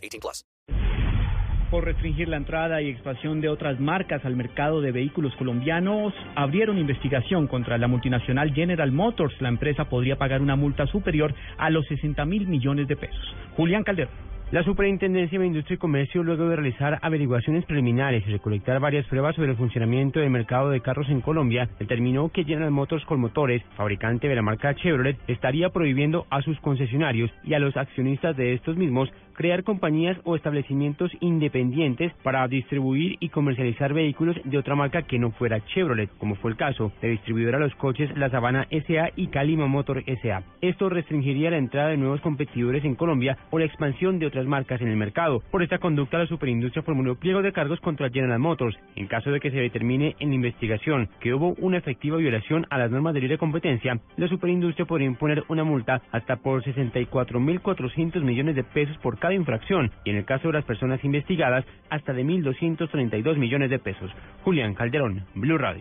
18 plus. Por restringir la entrada y expansión de otras marcas al mercado de vehículos colombianos, abrieron investigación contra la multinacional General Motors. La empresa podría pagar una multa superior a los 60 mil millones de pesos. Julián Calderón. La Superintendencia de Industria y Comercio, luego de realizar averiguaciones preliminares y recolectar varias pruebas sobre el funcionamiento del mercado de carros en Colombia, determinó que General Motors Colmotores, fabricante de la marca Chevrolet, estaría prohibiendo a sus concesionarios y a los accionistas de estos mismos crear compañías o establecimientos independientes para distribuir y comercializar vehículos de otra marca que no fuera Chevrolet, como fue el caso de distribuidora los coches La Sabana SA y Calima Motor SA. Esto restringiría la entrada de nuevos competidores en Colombia o la expansión de otras marcas en el mercado. Por esta conducta, la superindustria formuló pliego de cargos contra General Motors en caso de que se determine en la investigación que hubo una efectiva violación a las normas de libre competencia. La superindustria podría imponer una multa hasta por 64.400 millones de pesos por cada infracción y en el caso de las personas investigadas hasta de 1.232 millones de pesos. Julián Calderón, Blue Radio.